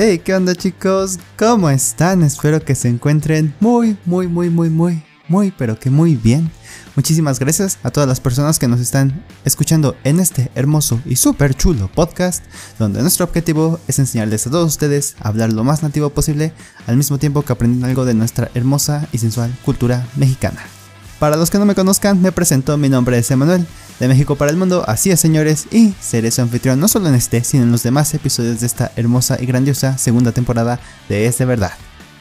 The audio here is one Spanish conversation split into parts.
Hey, ¿qué onda chicos? ¿Cómo están? Espero que se encuentren muy, muy, muy, muy, muy, muy, pero que muy bien. Muchísimas gracias a todas las personas que nos están escuchando en este hermoso y súper chulo podcast, donde nuestro objetivo es enseñarles a todos ustedes a hablar lo más nativo posible, al mismo tiempo que aprenden algo de nuestra hermosa y sensual cultura mexicana. Para los que no me conozcan, me presento, mi nombre es Emanuel, de México para el Mundo, así es señores, y seré su anfitrión no solo en este, sino en los demás episodios de esta hermosa y grandiosa segunda temporada de Es de Verdad.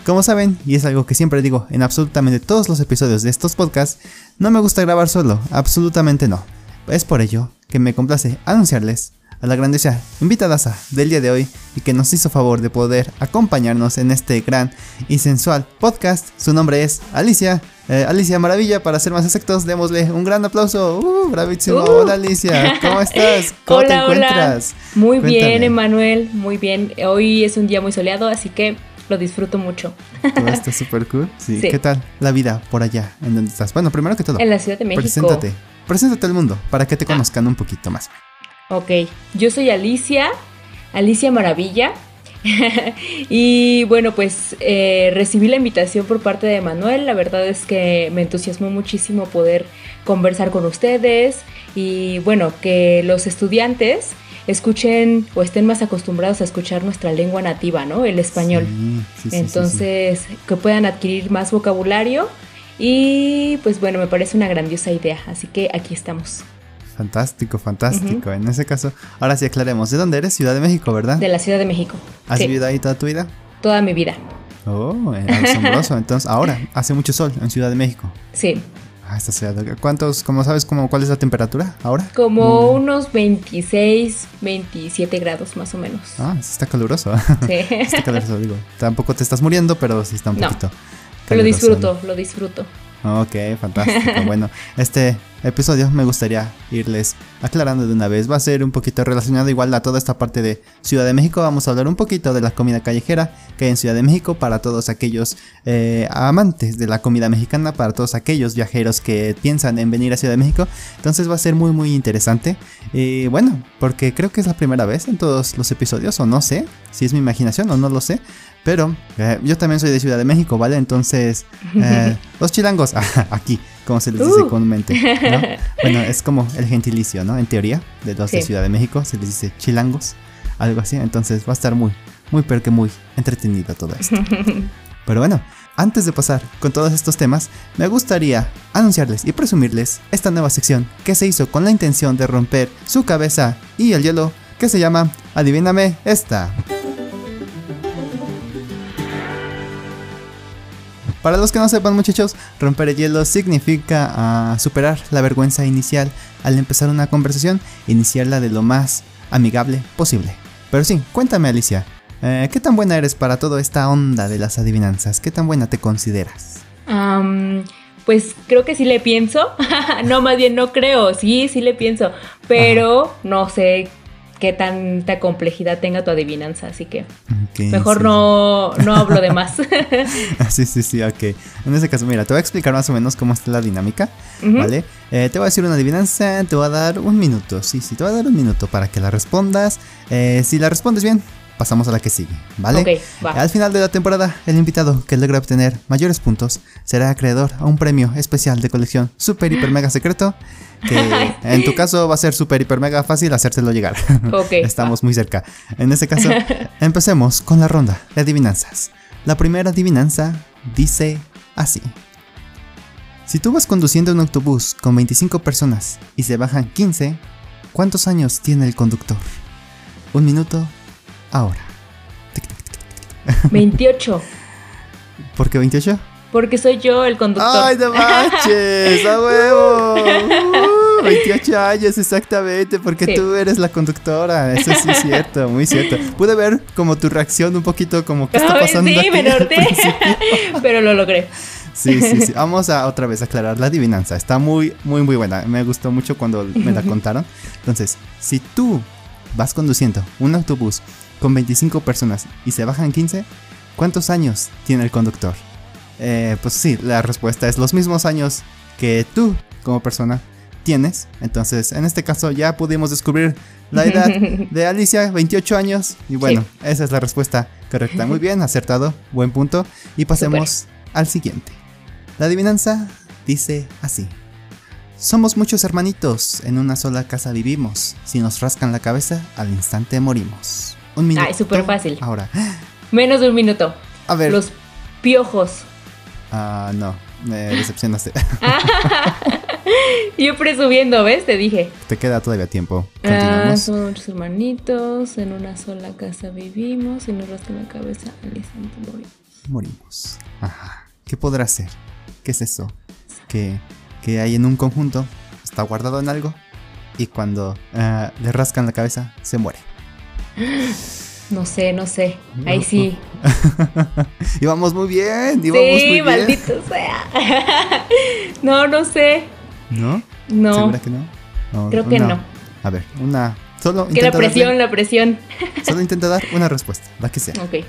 Como saben, y es algo que siempre digo en absolutamente todos los episodios de estos podcasts, no me gusta grabar solo, absolutamente no. Es por ello que me complace anunciarles a la grandiosa invitada del día de hoy y que nos hizo favor de poder acompañarnos en este gran y sensual podcast. Su nombre es Alicia. Eh, Alicia Maravilla, para ser más exactos, démosle un gran aplauso. ¡Uh! Bravísimo. Uh. Hola Alicia, ¿cómo estás? ¿Cómo hola, te encuentras? Hola. Muy Cuéntame. bien, Emanuel, muy bien. Hoy es un día muy soleado, así que lo disfruto mucho. Todo está súper cool. Sí. Sí. ¿Qué tal la vida por allá en donde estás? Bueno, primero que todo, En la Ciudad de México. preséntate. Preséntate al mundo para que te conozcan un poquito más. Ok, yo soy Alicia, Alicia Maravilla. y bueno, pues eh, recibí la invitación por parte de Manuel. La verdad es que me entusiasmó muchísimo poder conversar con ustedes y bueno, que los estudiantes escuchen o estén más acostumbrados a escuchar nuestra lengua nativa, ¿no? El español. Sí, sí, sí, sí, sí. Entonces, que puedan adquirir más vocabulario. Y pues bueno, me parece una grandiosa idea. Así que aquí estamos. Fantástico, fantástico. En ese caso, ahora sí aclaremos. ¿De dónde eres? Ciudad de México, ¿verdad? De la Ciudad de México. ¿Has Sí, vivido ahí toda tu vida? toda mi vida. Oh, asombroso. Entonces, ahora hace mucho sol en Ciudad de México. Sí. Ah, esta ciudad. ¿Cuántos, cómo sabes cuál es la temperatura ahora? Como Mm. unos 26, 27 grados más o menos. Ah, está caluroso. Sí. está caluroso, digo. Tampoco te estás muriendo, pero sí está un No. poquito. lo disfruto, lo disfruto. Ok, fantástico. bueno, este episodio me gustaría irles aclarando de una vez. Va a ser un poquito relacionado igual a toda esta parte de Ciudad de México. Vamos a hablar un poquito de la comida callejera que hay en Ciudad de México para todos aquellos eh, amantes de la comida mexicana, para todos aquellos viajeros que piensan en venir a Ciudad de México. Entonces va a ser muy muy interesante. Y bueno, porque creo que es la primera vez en todos los episodios, o no sé si es mi imaginación o no lo sé. Pero eh, yo también soy de Ciudad de México, ¿vale? Entonces, eh, los chilangos, aquí, como se les dice Uh. comúnmente. ¿no? Bueno, es como el gentilicio, ¿no? En teoría, de los de Sí. Ciudad de México, se les dice chilangos, algo así. Entonces va a estar muy, muy, pero que muy entretenido todo esto. Pero bueno, antes de pasar con todos estos temas, me gustaría anunciarles y presumirles esta nueva sección que se hizo con la intención de romper su cabeza y el hielo, que se llama Adivíname esta. Para los que no sepan muchachos, romper el hielo significa ah, superar la vergüenza inicial al empezar una conversación, iniciarla de lo más amigable posible. Pero sí, cuéntame Alicia, eh, ¿qué tan buena eres para toda esta onda de las adivinanzas? ¿Qué tan buena te consideras? Pues creo que sí le pienso. no, más bien no creo. Sí, sí le pienso. Pero no sé qué tanta complejidad tenga tu adivinanza. Así que mejor sí, no, no hablo de más. sí. sí, sí, ok. En ese caso, mira, te voy a explicar más o menos cómo está la dinámica. ¿vale? Eh, te voy a decir una adivinanza, te voy a dar un minuto, sí, sí, te voy a dar un minuto para que la respondas. Eh, si la respondes bien, pasamos a la que sigue, ¿vale? Ok, va. Al final de la temporada, el invitado que logre obtener mayores puntos será acreedor a un premio especial de colección super hiper mega secreto. Que en tu caso va a ser super hiper mega fácil hacérselo llegar. Ok, Estamos muy cerca. En este caso, empecemos con la ronda de adivinanzas. La primera adivinanza dice así. Si tú vas conduciendo un autobús con 25 personas y se bajan 15, ¿cuántos años tiene el conductor? Un minuto ahora. 28. ¿Por qué 28? Porque soy yo el conductor. ¡Ay, no manches! ¡A huevo! Uh, 28 años, exactamente, porque Sí. tú eres la conductora. Eso sí es cierto, muy cierto. Pude ver como tu reacción un poquito como ¿qué está Ay, pasando sí, aquí me principio? Pero lo logré. Sí, sí, sí. Vamos a otra vez aclarar la adivinanza. Está muy, muy, muy buena. Me gustó mucho cuando me la contaron. Entonces, si tú vas conduciendo un autobús con 25 personas y se bajan 15, ¿cuántos años tiene el conductor? Eh, pues sí, la respuesta es los mismos años que tú como persona tienes. Entonces, en este caso ya pudimos descubrir la edad de Alicia, 28 años. Y bueno, esa es la respuesta Correcta, muy bien, acertado, buen punto. Y pasemos al siguiente. La adivinanza dice así. Somos muchos hermanitos, en una sola casa vivimos. Si nos rascan la cabeza, al instante morimos. Un minuto. Ay, súper fácil. Ahora. Menos de un minuto. A ver. Los piojos. Ah, no. Me decepcionaste. Yo presumiendo, ¿ves? Te dije. Te queda todavía tiempo. Ah, somos muchos hermanitos, en una sola casa vivimos. Y nos rascan la cabeza, al morimos. Morimos. Ajá. ¿Qué podrá ser? ¿Qué es eso? Que que hay en un conjunto, está guardado en algo y cuando uh, le rascan la cabeza se muere. No sé, no sé. Ahí sí. íbamos muy bien, íbamos sí, muy bien. maldito sea. no, no sé. ¿No? No. ¿Segura que no? no Creo que no. A ver, una. Solo que la presión, la presión. solo intenta dar una respuesta, la que sea. Ok.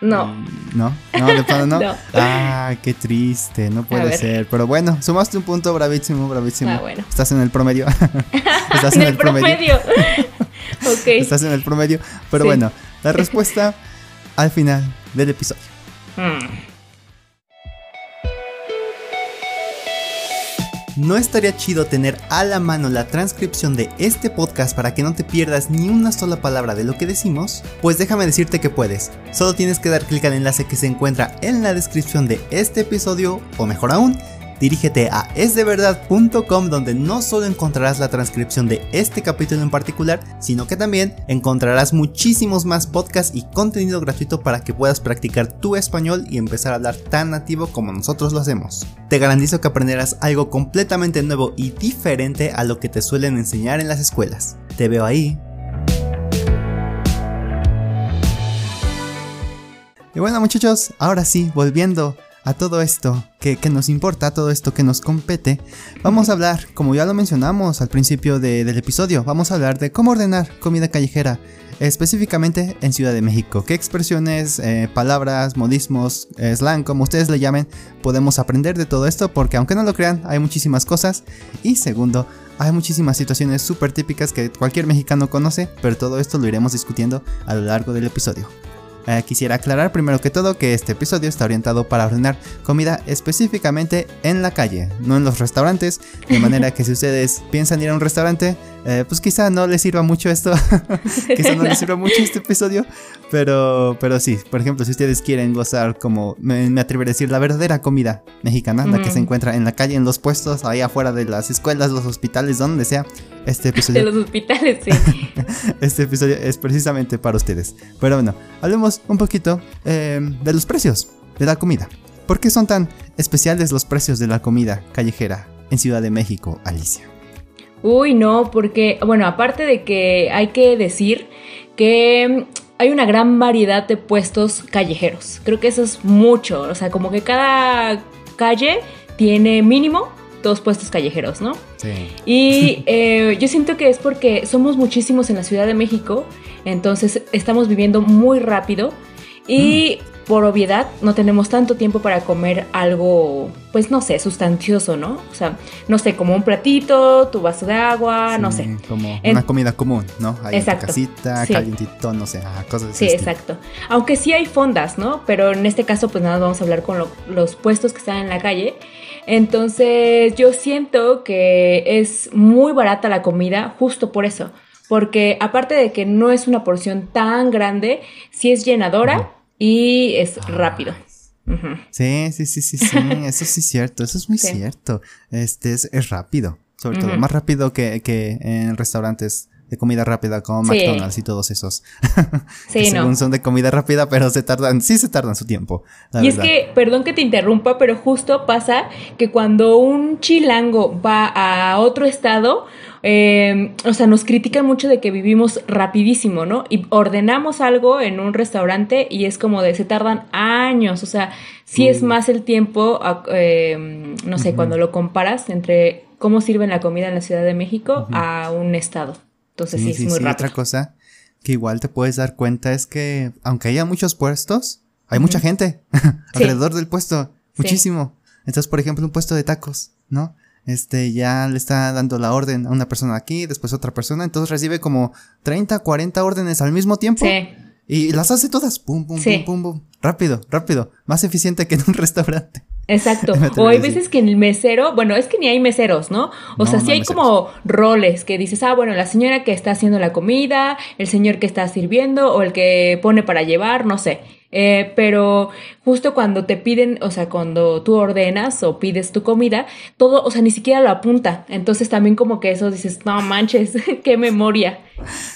No. ¿No? No, de plano no. no. Ah, qué triste, no puede ser. Pero bueno, sumaste un punto bravísimo, bravísimo. Ah, bueno. Estás en el promedio. Estás en, el, promedio. Estás en el promedio. Pero bueno, la respuesta al final del episodio. Hmm. ¿No estaría chido tener a la mano la transcripción de este podcast para que no te pierdas ni una sola palabra de lo que decimos? Pues déjame decirte que puedes. Solo tienes que dar clic al enlace que se encuentra en la descripción de este episodio, o mejor aún, dirígete a esdeverdad.com donde no solo encontrarás la transcripción de este capítulo en particular, sino que también encontrarás muchísimos más podcasts y contenido gratuito para que puedas practicar tu español y empezar a hablar tan nativo como nosotros lo hacemos. Te garantizo que aprenderás algo completamente nuevo y diferente a lo que te suelen enseñar en las escuelas. Te veo ahí. Y bueno muchachos, ahora sí, volviendo a todo esto que, nos importa, a todo esto que nos compete, vamos a hablar, como ya lo mencionamos al principio del episodio, vamos a hablar de cómo ordenar comida callejera, específicamente en Ciudad de México. ¿Qué expresiones, eh, palabras, modismos, eh, slang, como ustedes le llamen, podemos aprender de todo esto? Porque aunque no lo crean, hay muchísimas cosas. Y segundo, hay muchísimas situaciones súper típicas que cualquier mexicano conoce, pero todo esto lo iremos discutiendo a lo largo del episodio. Eh, quisiera aclarar primero que todo que este episodio está orientado para ordenar comida específicamente en la calle, no en los restaurantes, de manera que si ustedes piensan ir a un restaurante, eh, pues quizá no les sirva mucho esto, quizá no les sirva mucho este episodio, pero, pero sí, por ejemplo, si ustedes quieren gozar como, me, me atreveré a decir, la verdadera comida mexicana, la que se encuentra en la calle, en los puestos, ahí afuera de las escuelas, los hospitales, donde sea, este episodio... De los hospitales, sí. este episodio es precisamente para ustedes. Pero bueno, hablemos un poquito eh, de los precios de la comida. ¿Por qué son tan especiales los precios de la comida callejera en Ciudad de México, Alicia? Uy, no, porque, bueno, aparte de que hay que decir que hay una gran variedad de puestos callejeros. Creo que eso es mucho. O sea, como que cada calle tiene mínimo dos puestos callejeros, ¿no? Sí. Y eh, yo siento que es porque somos muchísimos en la Ciudad de México, entonces estamos viviendo muy rápido y mm por obviedad no tenemos tanto tiempo para comer algo, pues no sé, sustancioso, ¿no? O sea, no sé, como un platito, tu vaso de agua, no sé. Como una comida común, ¿no? Ahí exacto. En casita, calientito, no sé, cosas así. Sí, exacto. Aunque sí hay fondas, ¿no? Pero en este caso, pues nada, vamos a hablar con los puestos que están en la calle. Entonces, yo siento que es muy barata la comida justo por eso. Porque aparte de que no es una porción tan grande, sí es llenadora y es rápido. Sí, sí, sí, sí, sí, eso sí es cierto, eso es muy cierto. Este es, rápido, sobre todo, más rápido que, que en restaurantes de comida rápida como McDonald's y todos esos. Sí, según son de comida rápida, pero se tardan, sí se tardan su tiempo. y es que, perdón que te interrumpa, pero justo pasa que cuando un chilango va a otro estado, eh, o sea, nos critican mucho de que vivimos rapidísimo, ¿no? Y ordenamos algo en un restaurante y es como de se tardan años, o sea, sí es más el tiempo, eh, no sé, cuando lo comparas entre cómo sirven la comida en la Ciudad de México a un estado. Entonces sí, es muy rápido. Otra cosa que igual te puedes dar cuenta es que aunque haya muchos puestos, hay mucha gente alrededor del puesto, muchísimo. Entonces, por ejemplo, un puesto de tacos, ¿no? este, ya le está dando la orden a una persona aquí, después otra persona, entonces recibe como 30, 40 órdenes al mismo tiempo. Sí. Y las hace todas, pum, pum, Sí. pum, pum, pum. Rápido, rápido. Más eficiente que en un restaurante. Exacto. O hay veces que en el mesero, bueno, es que ni hay meseros, ¿no? O No, sea, no sí hay hay como roles que dices, ah, bueno, la señora que está haciendo la comida, el señor que está sirviendo o el que pone para llevar, no sé. Eh, pero justo cuando te piden, o sea, cuando tú ordenas o pides tu comida, todo, o sea, ni siquiera lo apunta. Entonces también como que eso dices, no manches, qué memoria.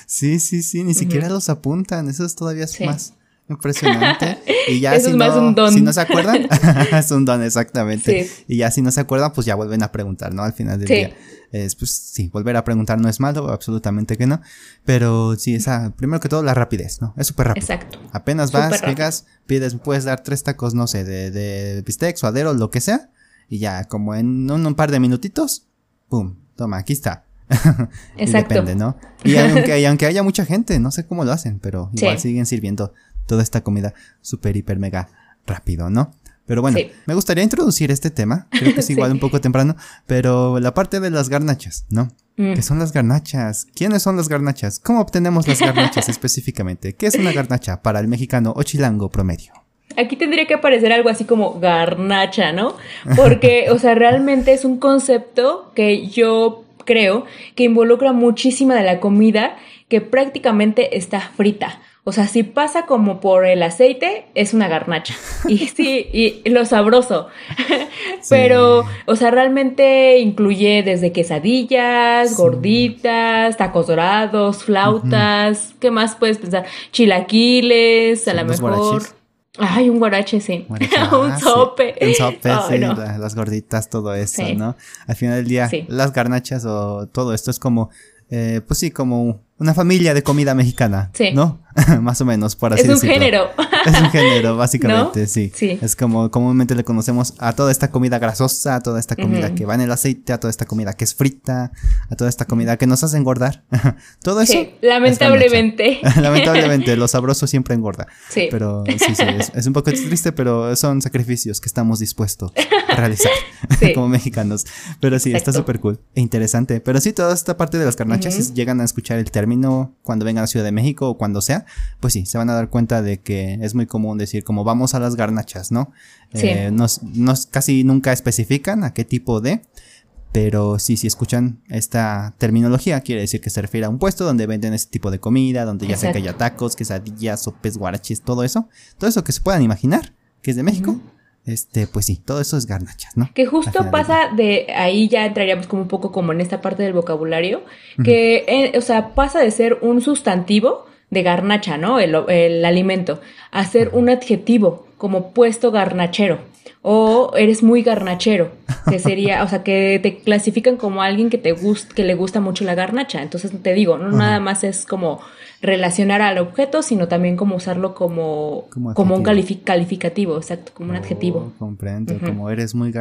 Sí, sí, sí, ni siquiera los apuntan. Eso es todavía Sí. más impresionante. Y ya Eso si es más no, un don. si no se acuerdan, es un don, exactamente. Sí. Y ya si no se acuerdan, pues ya vuelven a preguntar, ¿no? Al final del Sí. día. Es, pues sí, volver a preguntar no es malo, absolutamente que no. Pero sí, esa, primero que todo, la rapidez, ¿no? Es súper rápido. Exacto. Apenas vas, rápido. llegas, pides, puedes dar tres tacos, no sé, de, de bistec, suadero, lo que sea. Y ya, como en un, un par de minutitos, pum, toma, aquí está. Y Exacto. depende, ¿no? Y aunque, y aunque haya mucha gente, no sé cómo lo hacen, pero igual Sí. siguen sirviendo toda esta comida súper, hiper, mega rápido, ¿no? Pero bueno, Sí. me gustaría introducir este tema, creo que es Sí. igual un poco temprano, pero la parte de las garnachas, ¿no? Mm. ¿Qué son las garnachas? ¿Quiénes son las garnachas? ¿Cómo obtenemos las garnachas específicamente? ¿Qué es una garnacha para el mexicano o chilango promedio? Aquí tendría que aparecer algo así como garnacha, ¿no? Porque, o sea, realmente es un concepto que yo creo que involucra muchísima de la comida que prácticamente está frita. O sea, si pasa como por el aceite, es una garnacha. Y sí, y lo sabroso. Pero, o sea, realmente incluye desde quesadillas, Sí. gorditas, tacos dorados, flautas. ¿Qué más puedes pensar? Chilaquiles, a lo mejor. guaraches. Ay, un guarache, sí. Guaracha, un ah, sope. Un sope, sí, no. las gorditas, todo eso. ¿no? Al final del día, las garnachas o todo esto es como, eh, pues sí, como una familia de comida mexicana, Sí. ¿no? Más o menos, por así Es un decirlo. género. Es un género, básicamente, ¿No? sí. Sí. Es como comúnmente le conocemos a toda esta comida grasosa, a toda esta comida Ujú. que va en el aceite, a toda esta comida que es frita, a toda esta comida que nos hace engordar. Todo eso. Sí, lamentablemente. Lamentablemente, lo sabroso siempre engorda. Sí. Pero sí, sí, es, es un poco triste, pero son sacrificios que estamos dispuestos a realizar Sí. como mexicanos. Pero sí, está Exacto. súper cool e interesante. Pero sí, toda esta parte de las carnachas, Ujú. si llegan a escuchar el término cuando vengan a Ciudad de México o cuando sea, pues sí, se van a dar cuenta de que es muy común decir como vamos a las garnachas, ¿no? Sí. Eh, nos, nos casi nunca especifican a qué tipo de, pero sí, si escuchan esta terminología, quiere decir que se refiere a un puesto donde venden ese tipo de comida, donde ya sea que Exacto. haya tacos, quesadillas, sopes, guaraches, todo eso. Todo eso que se puedan imaginar, que es de México. Este, pues sí, todo eso es garnachas, ¿no? Que justo pasa de ahí ya entraríamos como un poco como en esta parte del vocabulario, que, eh, o sea, pasa de ser un sustantivo de garnacha, ¿no? El, el alimento, a ser un adjetivo como puesto garnachero o eres muy garnachero, que sería, o sea, que te clasifican como alguien que te gust, que le gusta mucho la garnacha. Entonces te digo, no nada más es como relacionar al objeto, sino también como usarlo como, Como como, un adjetivo. califi- calificativo, exacto, como un adjetivo. Oh, comprendo, Ujú. como eres muy...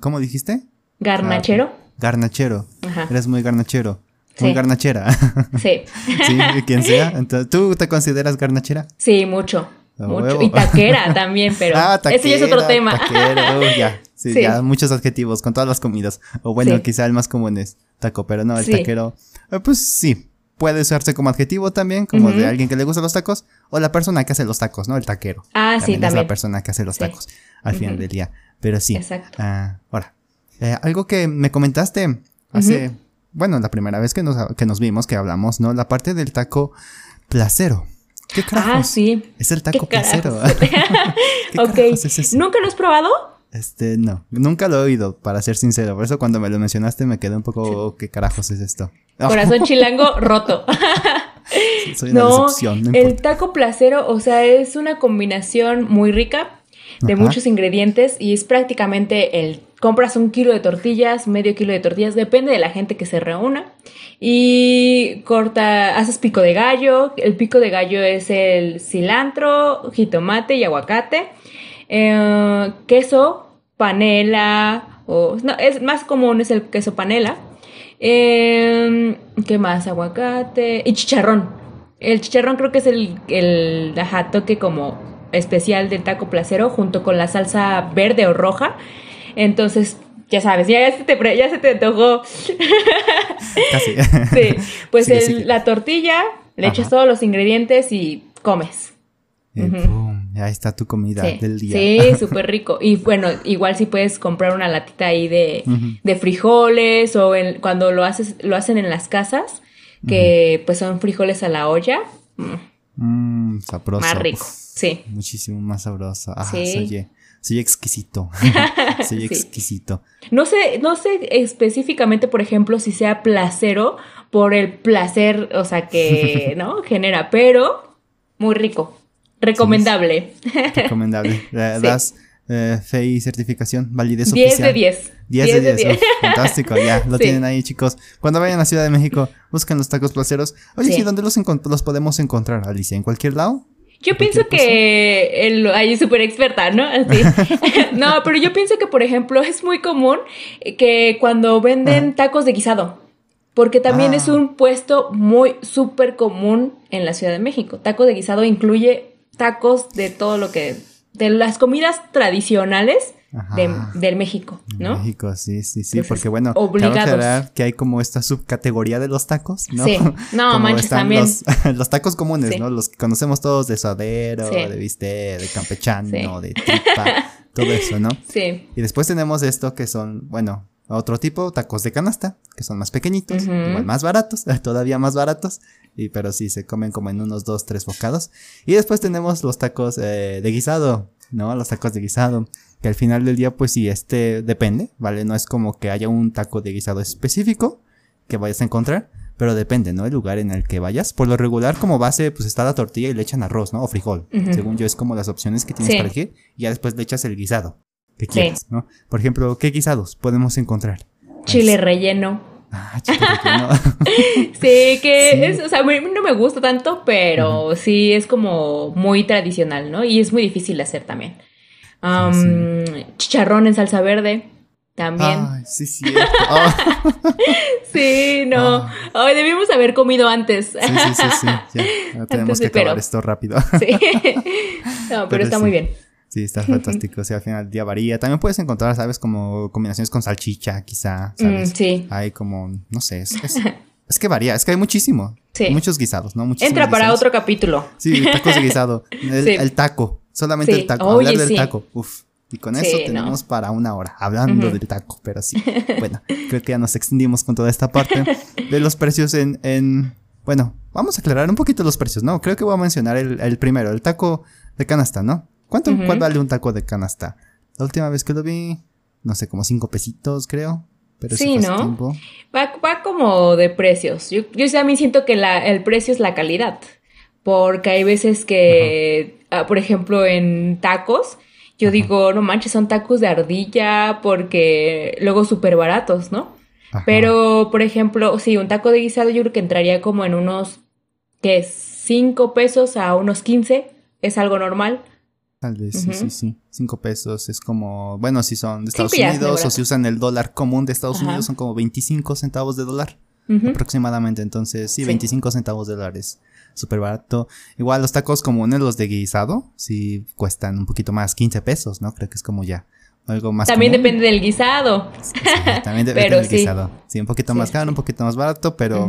¿Cómo dijiste? Garnachero. Garnachero. Ajá. Eres muy garnachero. Muy Sí. garnachera. Sí, sí, quien sea. Entonces, ¿tú te consideras garnachera? sí, mucho. Mucho. Y taquera también, pero ah, ese ya es otro taquera, tema. taquero, uh, ya. Sí, Sí. ya, muchos adjetivos con todas las comidas. O bueno, Sí. quizá el más común es taco, pero no, el taquero. eh, pues sí, puede usarse como adjetivo también, como de alguien que le gusta los tacos, o la persona que hace los tacos, ¿no? El taquero. Ah, sí, es también. la persona que hace los Sí. tacos al final del día. Pero sí. Exacto. Ah, ahora, eh, algo que me comentaste hace, bueno, la primera vez que nos, que nos vimos, que hablamos, ¿no? La parte del taco placero. ¿Qué carajos? Ah, sí. Es el taco ¿Qué placero. ¿Qué ok. es eso? ¿Nunca lo has probado? Este, no, nunca lo he oído, para ser sincero. Por eso cuando me lo mencionaste me quedé un poco, "Oh, ¿qué carajos es esto? Corazón chilango roto. soy una No, el taco placero, o sea, es una combinación muy rica de Ajá. muchos ingredientes y es prácticamente el compras un kilo de tortillas, medio kilo de tortillas, depende de la gente que se reúna y corta, haces pico de gallo, el pico de gallo es el cilantro, jitomate y aguacate, eh, queso, panela, o no, es más común es el queso panela. Eh, ¿Qué más? Aguacate y chicharrón. El chicharrón creo que es el, el ajá, toque como especial del taco placero junto con la salsa verde o roja. Entonces ya sabes, ya, se, te, ya se te antojó. Casi. sí, pues la tortilla, le echas todos los ingredientes y comes. Ahí está tu comida del día. Sí, súper rico. Y bueno, igual si puedes comprar una latita ahí de, de frijoles o cuando lo haces, lo hacen en las casas, que pues son frijoles a la olla. Mmm, sabroso. Más rico, sí. Muchísimo más sabroso. Ah, sí. soy exquisito. soy exquisito. No sé, no sé específicamente, por ejemplo, si sea placero por el placer, o sea, que, ¿no? Genera, pero muy rico. Recomendable. recomendable. Das eh, fe y certificación, validez 10 oficial. de 10. 10, de 10. 10. fantástico, ya, lo tienen ahí, chicos. Cuando vayan a Ciudad de México, busquen los tacos placeros. Oye, sí, ¿dónde los, los podemos encontrar, Alicia? ¿En cualquier lado? Yo pienso que el, ahí súper experta, ¿no? no, pero yo pienso que, por ejemplo, es muy común que cuando venden tacos de guisado, porque también es ah. un puesto muy súper común en la Ciudad de México. Tacos de guisado incluye tacos de todo lo que de las comidas tradicionales de, del México, ¿no? México, sí, sí, sí, porque bueno, obligados. que hay como esta subcategoría de los tacos, ¿no? Sí, no, manches, también. Los, tacos comunes, ¿no? Los que conocemos todos de suadero, de bistec, de campechano, de tripa, todo eso, ¿no? Sí. Y después tenemos esto que son, bueno, otro tipo, tacos de canasta, que son más pequeñitos, igual más baratos, todavía más baratos, y, pero sí se comen como en unos dos, tres bocados. Y después tenemos los tacos eh, de guisado, ¿no? Los tacos de guisado, que al final del día, pues sí, este depende, ¿vale? No es como que haya un taco de guisado específico que vayas a encontrar, pero depende, ¿no? El lugar en el que vayas. Por lo regular, como base, pues está la tortilla y le echan arroz, ¿no? O frijol. Según yo, es como las opciones que tienes para elegir. Y ya después le echas el guisado que quieras, ¿no? Por ejemplo, ¿qué guisados podemos encontrar? Chile relleno. Ah, no. sí, que es, o sea, no me gusta tanto, pero sí es como muy tradicional, ¿no? Y es muy difícil de hacer también. Chicharrón en salsa verde, también. Ay, sí, sí. sí, no. Ay, ah. debimos haber comido antes. sí, sí, sí, sí. Ya, tenemos que acabar esto rápido. sí. No, pero, está muy bien. Sí, está fantástico. O sea, al final del día varía. También puedes encontrar, ¿sabes? Como combinaciones con salchicha, quizá. ¿sabes? Mm, sí. Hay como, no sé, es, es, que varía. Es que hay muchísimo. Sí. Muchos guisados, ¿no? Entra para otro capítulo. Sí, tacos de guisado. El, taco. Solamente el taco. Hablar del taco. Uf. Y con eso tenemos para una hora hablando del taco, pero sí. Bueno, creo que ya nos extendimos con toda esta parte de los precios en, en... Bueno, vamos a aclarar un poquito los precios, ¿no? Creo que voy a mencionar el, el primero, el taco de canasta, ¿no? ¿Cuánto vale un taco de canasta? La última vez que lo vi, no sé, como cinco pesitos, creo. Pero sí, ¿no? Va, va, como de precios. Yo, yo también siento que la, el precio es la calidad. Porque hay veces que, ah, por ejemplo, en tacos, yo digo, no manches, son tacos de ardilla porque luego súper baratos, ¿no? Pero, por ejemplo, sí, un taco de guisado yo creo que entraría como en unos, ¿qué? 5 pesos a unos 15, es algo normal. Tal vez, sí, sí, sí. Cinco pesos es como, bueno, si son de Estados Unidos o si usan el dólar común de Estados Unidos son como 25 centavos de dólar aproximadamente. Entonces, sí, 25 centavos de dólares. Súper barato. Igual los tacos comunes, los de guisado, sí cuestan un poquito más, 15 pesos, ¿no? Creo que es como ya algo más. También depende del guisado. también depende del guisado. Sí, un poquito más caro, un poquito más barato, pero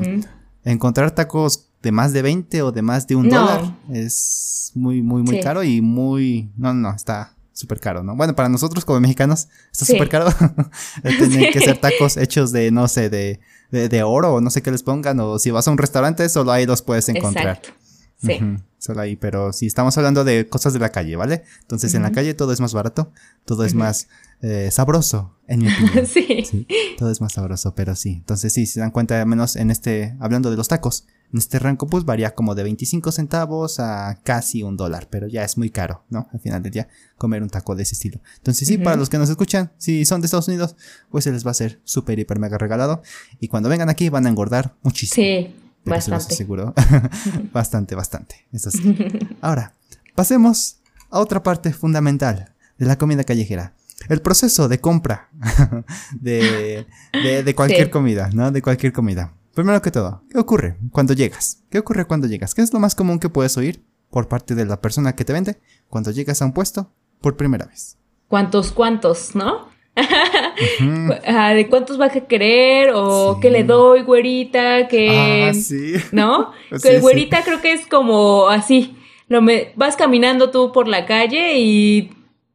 encontrar tacos de más de 20 o de más de un dólar es muy, muy, muy caro y muy... No, no, está súper caro, ¿no? Bueno, para nosotros como mexicanos está súper caro. Tienen que ser tacos hechos de, no sé, de, de, oro o no sé qué les pongan. O si vas a un restaurante, solo ahí los puedes encontrar. Exacto. Sí. solo ahí, pero si estamos hablando de cosas de la calle, ¿vale? Entonces en la calle todo es más barato, todo es más eh, sabroso, en mi opinión. sí. Todo es más sabroso, pero sí. Entonces sí, se dan cuenta, al menos en este, hablando de los tacos, en este rango pues varía como de 25 centavos a casi un dólar, pero ya es muy caro, ¿no? Al final del día, comer un taco de ese estilo. Entonces sí, para los que nos escuchan, si son de Estados Unidos, pues se les va a ser súper, hiper, mega regalado. Y cuando vengan aquí van a engordar muchísimo. Sí, bastante. seguro. bastante, bastante. Eso sí. Ahora, pasemos a otra parte fundamental de la comida callejera. El proceso de compra de, de, cualquier comida, ¿no? De cualquier comida. Primero que todo, ¿qué ocurre cuando llegas? ¿Qué ocurre cuando llegas? ¿Qué es lo más común que puedes oír por parte de la persona que te vende cuando llegas a un puesto por primera vez? ¿Cuántos cuántos, no? de cuántos vas a querer o qué le doy, güerita, que... Ah, sí. ¿No? que güerita creo que es como así. Lo me, vas caminando tú por la calle y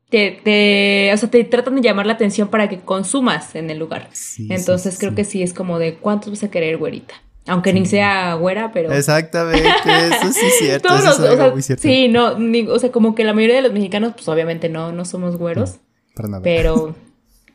te, te, o sea, te tratan de llamar la atención para que consumas en el lugar. Entonces creo que sí es como de cuántos vas a querer, güerita. Aunque ni sea güera, pero. Exactamente, eso sí es cierto. eso es algo muy cierto. Sí, no, o sea, como que la mayoría de los mexicanos, pues obviamente no, no somos güeros. nada. Pero,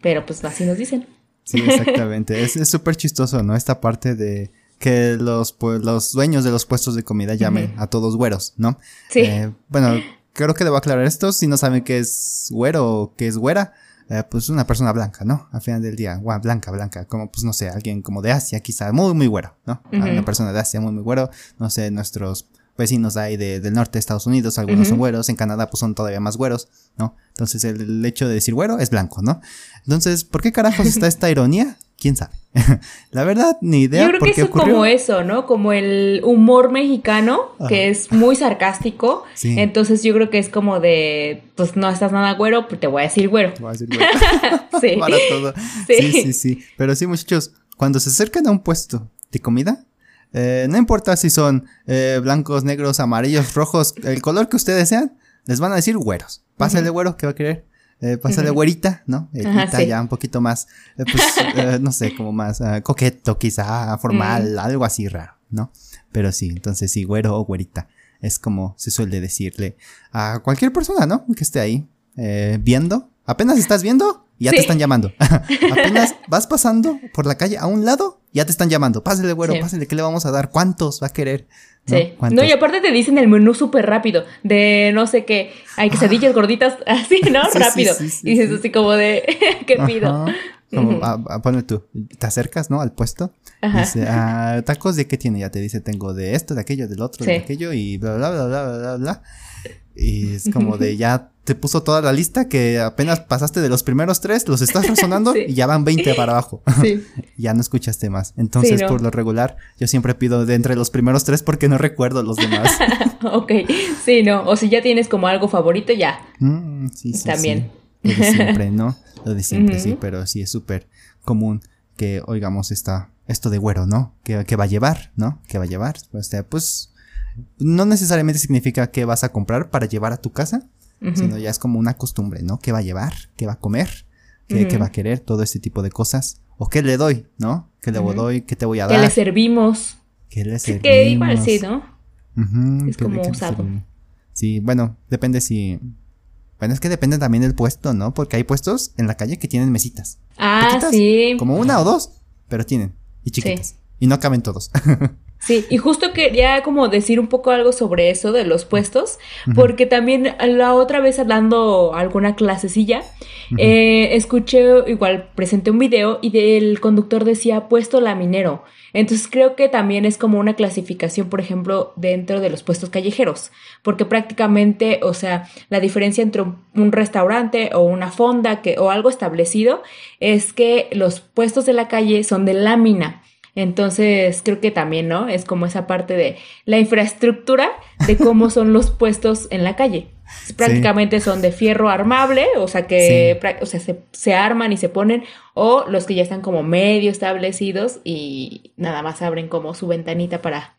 pero pues así nos dicen. Sí, exactamente. es súper chistoso, ¿no? Esta parte de que los, pues, los dueños de los puestos de comida llamen a todos güeros, ¿no? Sí. Eh, bueno, creo que debo aclarar esto. Si no saben qué es güero o qué es güera, eh, pues una persona blanca, ¿no? Al final del día, guau, blanca, blanca, como pues no sé, alguien como de Asia, quizá, muy, muy güero, ¿no? Una persona de Asia muy, muy güero, no sé, nuestros vecinos ahí de, del norte de Estados Unidos, algunos son güeros, en Canadá pues son todavía más güeros, ¿no? Entonces el, hecho de decir güero es blanco, ¿no? Entonces, ¿por qué carajos está esta ironía? ¿Quién sabe? la verdad, ni idea. Yo creo que es como eso, ¿no? Como el humor mexicano, que es muy sarcástico. Entonces yo creo que es como de, pues no estás nada güero, pues te voy a decir güero. Te voy a decir güero. sí. Para todo. Sí. sí, sí, Pero sí, muchachos, cuando se acercan a un puesto de comida, eh, no importa si son eh, blancos, negros, amarillos, rojos, el color que ustedes sean, les van a decir güeros. Pásale güero, ¿qué va a querer? Eh, pásale güerita, ¿no? ya un poquito más, eh, pues, no sé, como más ah, coqueto, quizá, formal, algo así raro, ¿no? Pero sí, entonces sí, güero o güerita. Es como se suele decirle a cualquier persona, ¿no? Que esté ahí viendo. Apenas estás viendo, ya te están llamando. Apenas vas pasando por la calle a un lado, ya te están llamando. Pásale, güero, pásale, ¿qué le vamos a dar? ¿Cuántos va a querer? Sí. ¿No? y aparte te dicen el menú súper rápido, de no sé qué, hay quesadillas gorditas, así, ¿no? rápido. y dices así como de, ¿qué pido? Como, ponle tú, te acercas, ¿no? Al puesto. Dice, ah, tacos de qué tiene, ya te dice, tengo de esto, de aquello, del otro, de aquello, y bla, bla, bla, bla, bla, bla. Y es como de ya te puso toda la lista que apenas pasaste de los primeros tres, los estás razonando y ya van 20 para abajo. Sí. ya no escuchaste más. Entonces, por lo regular, yo siempre pido de entre los primeros tres porque no recuerdo los demás. ok, sí, no. O si ya tienes como algo favorito, ya. Mm, sí, sí. También. Lo de siempre, ¿no? Lo de siempre, sí, pero sí es súper común que oigamos esta, esto de güero, ¿no? Que, que va a llevar, ¿no? Que va a llevar. Pues, pues no necesariamente significa que vas a comprar para llevar a tu casa, sino ya es como una costumbre, ¿no? ¿Qué va a llevar? ¿Qué va a comer? ¿Qué, va a querer? Todo este tipo de cosas. ¿O qué le doy? ¿no? ¿Qué le doy? ¿Qué te voy a dar? ¿Qué le servimos? ¿Qué le servimos? Que igual sí, ¿no? es como usado. Sí, bueno, depende si... Bueno, es que depende también del puesto, ¿no? Porque hay puestos en la calle que tienen mesitas. Ah, sí. Como una o dos, pero tienen. Y chiquitas. Y no caben todos. Sí, y justo quería como decir un poco algo sobre eso de los puestos, porque también la otra vez hablando alguna clasecilla, eh, escuché, igual presenté un video y el conductor decía puesto laminero. Entonces creo que también es como una clasificación, por ejemplo, dentro de los puestos callejeros, porque prácticamente, o sea, la diferencia entre un restaurante o una fonda que, o algo establecido es que los puestos de la calle son de lámina. Entonces, creo que también, ¿no? Es como esa parte de la infraestructura de cómo son los puestos en la calle. Prácticamente son de fierro armable, o sea que o sea, se, arman y se ponen, o los que ya están como medio establecidos y nada más abren como su ventanita para,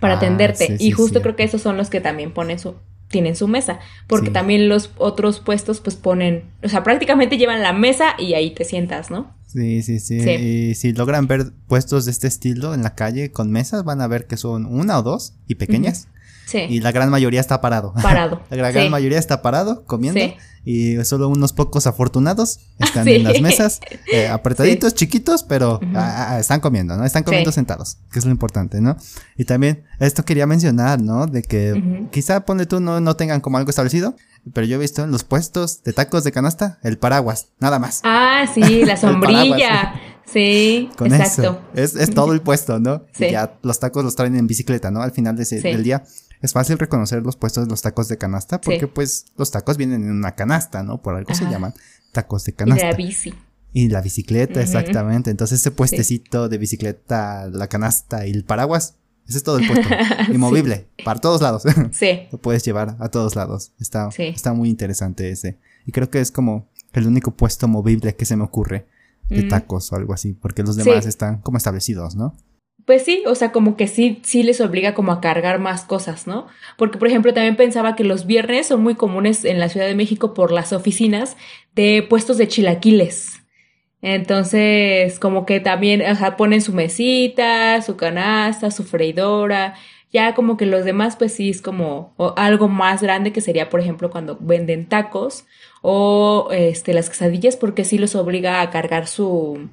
para ah, atenderte. y justo creo que esos son los que también ponen su, tienen su mesa, porque también los otros puestos pues ponen, o sea, prácticamente llevan la mesa y ahí te sientas, ¿no? Sí, sí, sí, Y si logran ver puestos de este estilo en la calle con mesas, van a ver que son una o dos y pequeñas. Y la gran mayoría está parado. Parado. la gran, mayoría está parado, comiendo. Y solo unos pocos afortunados están en las mesas, eh, apretaditos, chiquitos, pero ah, ah, están comiendo, ¿no? Están comiendo sentados, que es lo importante, ¿no? Y también, esto quería mencionar, ¿no? De que quizá, ponle tú, no, no tengan como algo establecido, pero yo he visto en los puestos de tacos de canasta el paraguas, nada más. Ah, sí, la sombrilla. sí, exacto. Es, es, todo el puesto, ¿no? Sí. Y ya los tacos los traen en bicicleta, ¿no? Al final de ese, del día es fácil reconocer los puestos de los tacos de canasta porque pues los tacos vienen en una canasta, ¿no? Por algo se llaman tacos de canasta. Y la bici. Y la bicicleta, exactamente. Entonces ese puestecito de bicicleta, la canasta y el paraguas, ese es todo el puesto. Inmovible, para todos lados. Sí. Lo puedes llevar a todos lados. Está, está muy interesante ese. Y creo que es como el único puesto movible que se me ocurre de Mm. tacos o algo así, porque los demás Sí. están como establecidos, ¿no? Pues sí, o sea, como que sí, sí les obliga como a cargar más cosas, ¿no? Porque, por ejemplo, también pensaba que los viernes son muy comunes en la Ciudad de México por las oficinas de puestos de chilaquiles. Entonces, como que también, o sea, ponen su mesita, su canasta, su freidora. Ya como que los demás, pues sí es como algo más grande que sería, por ejemplo, cuando venden tacos o este, las quesadillas, porque sí los obliga a cargar su,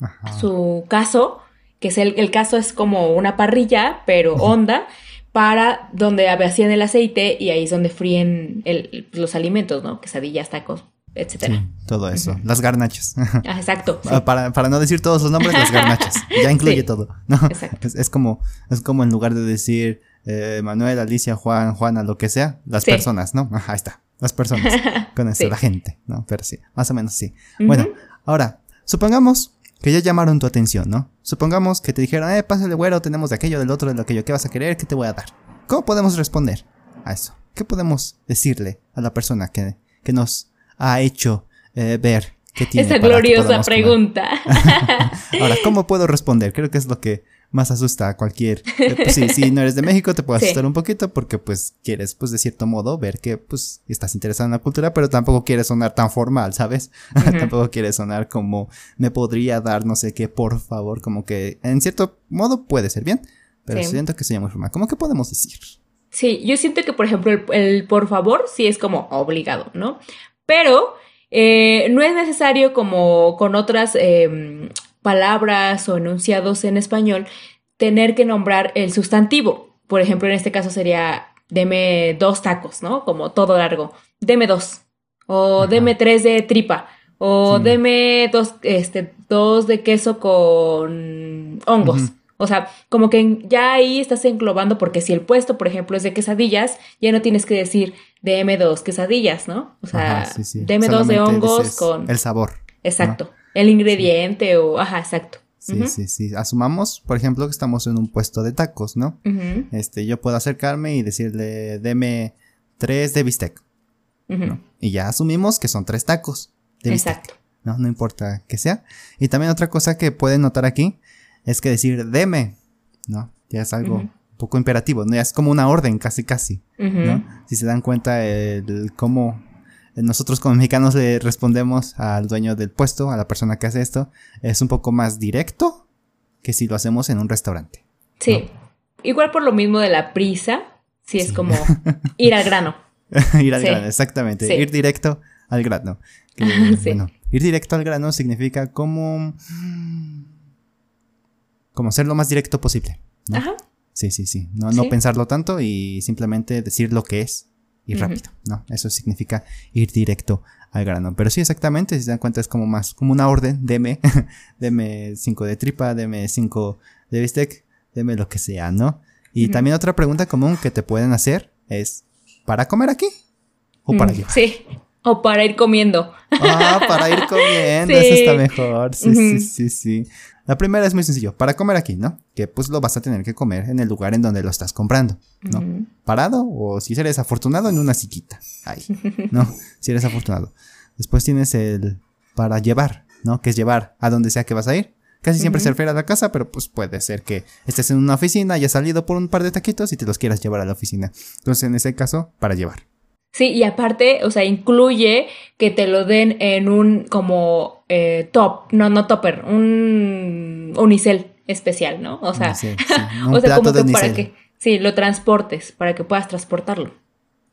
Ajá. su caso, que es el, el caso es como una parrilla, pero honda, para donde vacían el aceite y ahí es donde fríen el- los alimentos, ¿no? Quesadillas, tacos, etcétera. Sí, todo eso. Las garnachas. Ah, exacto. sí. Ah, Para, para no decir todos los nombres, las garnachas. Ya incluye Sí. todo. ¿no? Exacto. Es, es como, es como en lugar de decir eh, Manuel, Alicia, Juan, Juana, lo que sea, las personas, ¿no? Ajá, ahí está. Las personas. Con eso, la gente, ¿no? Pero sí, más o menos sí. Bueno, ahora, supongamos que ya llamaron tu atención, ¿no? Supongamos que te dijeron, eh, pásale, güero, tenemos de aquello, del otro, de aquello, ¿qué vas a querer? ¿Qué te voy a dar? ¿Cómo podemos responder a eso? ¿Qué podemos decirle a la persona que, que nos ha hecho eh, ver qué tiene Esa que gloriosa pregunta. Ahora, ¿cómo puedo responder? Creo que es lo que más asusta a cualquier... eh, pues, sí, si no eres de México te puede Sí. asustar un poquito porque pues quieres pues de cierto modo ver que pues estás interesado en la cultura, pero tampoco quieres sonar tan formal, ¿sabes? tampoco quieres sonar como me podría dar no sé qué, por favor, como que en cierto modo puede ser bien, pero Sí. siento que sería muy formal. ¿Cómo que podemos decir? Sí, yo siento que, por ejemplo, el, el por favor sí es como obligado, ¿no? Pero eh, no es necesario como con otras em, palabras o enunciados en español tener que nombrar el sustantivo. Por ejemplo, en este caso sería deme dos tacos, ¿no? Como todo largo. Deme dos. O Ajá. deme tres de tripa. O Sí. deme dos, este, dos de queso con hongos. O sea, como que ya ahí estás englobando, porque si el puesto, por ejemplo, es de quesadillas, ya no tienes que decir deme dos quesadillas, ¿no? O sea, Ajá, sí, sí. deme dos de hongos con. El sabor. Exacto. El ingrediente o. Ajá, exacto. Sí, sí, sí. Asumamos, por ejemplo, que estamos en un puesto de tacos, ¿no? Este, yo puedo acercarme y decirle, deme tres de bistec. Y ya asumimos que son tres tacos de bistec. Exacto. ¿no? No importa que sea. Y también otra cosa que pueden notar aquí es que decir deme, ¿no? Ya es algo un poco imperativo, ¿no? Ya es como una orden, casi, casi. ¿no? Si se dan cuenta el cómo nosotros como mexicanos le respondemos al dueño del puesto, a la persona que hace esto, es un poco más directo que si lo hacemos en un restaurante. Sí. Igual por lo mismo de la prisa, sí es como ir al grano. ir al Sí. grano, exactamente. Sí. Ir directo al grano. Que. Bueno, ir directo al grano significa como. Como ser lo más directo posible. ¿no? Ajá. Sí, sí, sí. No, no pensarlo tanto y simplemente decir lo que es y rápido. ¿no? Eso significa ir directo al grano. Pero sí, exactamente, si se dan cuenta, es como más, como una orden. Deme, deme 5 de tripa, deme 5 de bistec, deme lo que sea, ¿no? Y también otra pregunta común que te pueden hacer es: ¿para comer aquí? ¿O para Mm, llevar? Sí. O para ir comiendo. Ah, para ir comiendo, Sí. eso está mejor. Sí, sí, sí, sí. La primera es muy sencillo, para comer aquí, ¿no? Que pues lo vas a tener que comer en el lugar en donde lo estás comprando, ¿no? Parado o si eres afortunado en una sillita. Ahí, ¿no? Si eres afortunado. Después tienes el para llevar, ¿no? Que es llevar a donde sea que vas a ir. Casi siempre Ujú. se refiere a la casa, pero pues puede ser que estés en una oficina, hayas salido por un par de taquitos y te los quieras llevar a la oficina. Entonces, en ese caso, para llevar. Sí, y aparte, o sea, incluye que te lo den en un como eh, top, no, no topper, un unicel especial, ¿no? O sea, Sí, sí, un o sea, plato como de que para unicel. que, sí, lo transportes, para que puedas transportarlo.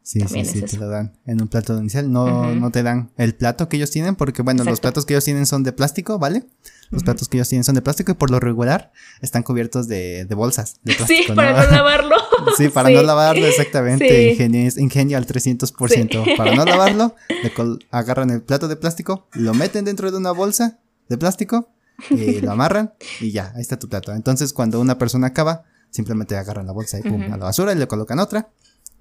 Sí, sí, También sí, es te lo dan en un plato inicial. No, Ujú. no te dan el plato que ellos tienen, porque bueno, los platos que ellos tienen son de plástico, ¿vale? Los platos que ellos tienen son de plástico y por lo regular están cubiertos de, de bolsas de plástico. sí, para no lavarlo. Sí, para Sí. no lavarlo, exactamente. Sí. Ingenio, ingenio al 300%. Para no lavarlo, le agarran el plato de plástico, lo meten dentro de una bolsa de plástico y lo amarran y ya, ahí está tu plato. Entonces, cuando una persona acaba, simplemente agarran la bolsa y pum, a la basura y le colocan otra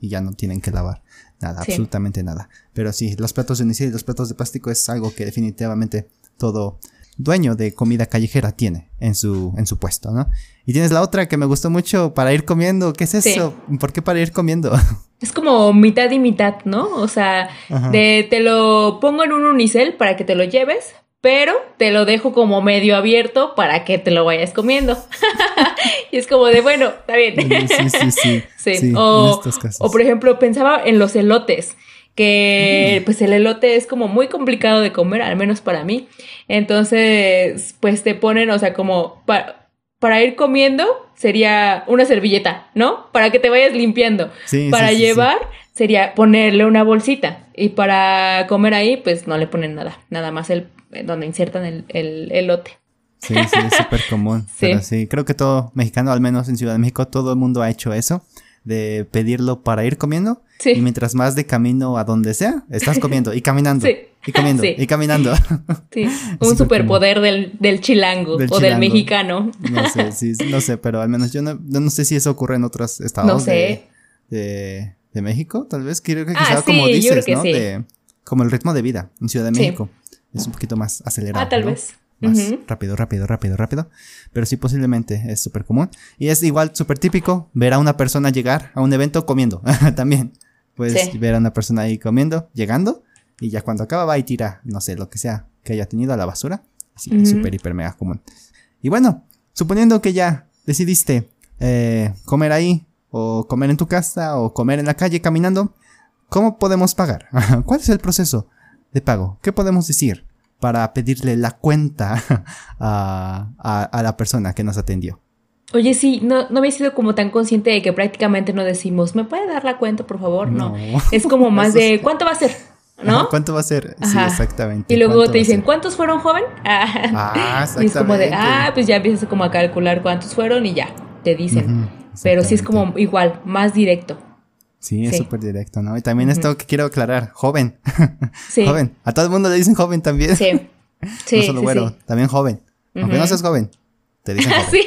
y ya no tienen que lavar nada, Sí. absolutamente nada. Pero sí, los platos de unicel y los platos de plástico es algo que definitivamente todo dueño de comida callejera tiene en su, en su puesto, ¿no? Y tienes la otra que me gustó mucho para ir comiendo. ¿Qué es eso? ¿Por qué para ir comiendo? Es como mitad y mitad, ¿no? O sea, de, te lo pongo en un unicel para que te lo lleves, pero te lo dejo como medio abierto para que te lo vayas comiendo. y es como de, bueno, está bien. sí, sí, sí. sí. O, o, por ejemplo, pensaba en los elotes que pues el elote es como muy complicado de comer, al menos para mí. Entonces, pues te ponen, o sea, como para ir comiendo sería una servilleta, ¿no? Para que te vayas limpiando. para llevar sería ponerle una bolsita. Y para comer ahí, pues no le ponen nada, nada más el donde insertan el, el elote. Sí, sí, es súper común. Pero sí, creo que todo mexicano, al menos en Ciudad de México, todo el mundo ha hecho eso de pedirlo para ir comiendo. Sí. Y mientras más de camino a donde sea, estás comiendo y caminando. Sí. Y comiendo y caminando. Sí, un superpoder del, del, chilango o del mexicano. No sé, sí, no sé, pero al menos yo no, no sé si eso ocurre en otros estados no sé. De, de, México, tal vez. Creo que quizá ah, como dices, ¿no? De, como el ritmo de vida en Ciudad de México. Es un poquito más acelerado. Ah, tal vez más rápido, rápido, rápido, rápido. Pero sí, posiblemente es súper común. Y es igual súper típico ver a una persona llegar a un evento comiendo también. Puedes ver a una persona ahí comiendo, llegando, y ya cuando acaba va y tira, no sé, lo que sea que haya tenido a la basura. Sí, súper, hiper, mega común. Y bueno, suponiendo que ya decidiste eh, comer ahí, o comer en tu casa, o comer en la calle caminando, ¿cómo podemos pagar? ¿Cuál es el proceso de pago? ¿Qué podemos decir? Para pedirle la cuenta a, la persona que nos atendió. Oye, sí, no, no había sido como tan consciente de que prácticamente no decimos, ¿me puede dar la cuenta, por favor? No. Es como más de, ¿cuánto va a ser? ¿No? ¿Cuánto va a ser? Sí, exactamente. Y luego te dicen, ¿cuántos fueron, joven? Ah, exactamente. Y es como de, ah, pues ya empiezas como a calcular cuántos fueron y ya, te dicen. Pero sí es como igual, más directo. Sí, es súper directo, ¿no? Y también esto que quiero aclarar, joven. Sí. joven. A todo el mundo le dicen joven también. Sí. sí no solo güero, también joven. Aunque no seas joven, te dicen joven. sí.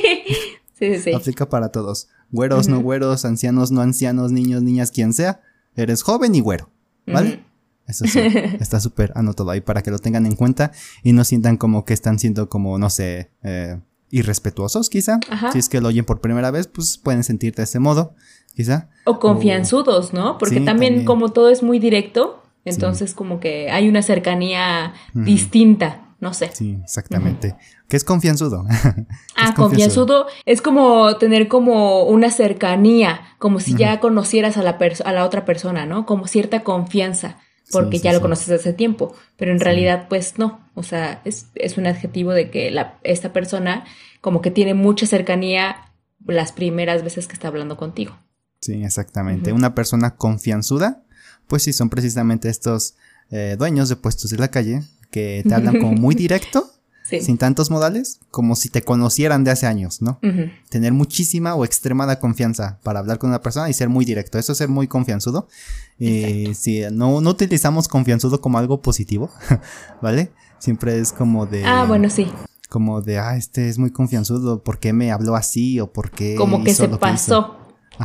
Sí, sí, Aplica para todos. Güeros, no güeros, ancianos, no ancianos, niños, niñas, quien sea. Eres joven y güero, ¿vale? Eso sí, está súper anotado ahí para que lo tengan en cuenta y no sientan como que están siendo como, no sé, eh, irrespetuosos quizá. Si es que lo oyen por primera vez, pues pueden sentirte de ese modo quizá. O confianzudos, ¿no? Porque también, como todo es muy directo, entonces como que hay una cercanía distinta, no sé. Sí, exactamente. ¿Qué es confianzudo? ah, confianzudo? es como tener como una cercanía, como si ya conocieras a la, a la otra persona, ¿no? Como cierta confianza porque ya lo conoces hace tiempo, pero en realidad pues no, o sea, es, es un adjetivo de que la, esta persona como que tiene mucha cercanía las primeras veces que está hablando contigo. Sí, exactamente. Una persona confianzuda, pues sí, son precisamente estos eh, dueños de puestos de la calle que te hablan como muy directo, sin tantos modales, como si te conocieran de hace años, ¿no? Tener muchísima o extremada confianza para hablar con una persona y ser muy directo. Eso es ser muy confianzudo. Y si no, no utilizamos confianzudo como algo positivo, ¿vale? Siempre es como de. Ah, bueno, sí como de, ah, este es muy confianzudo, ¿por qué me habló así? o por qué... Como que se pasó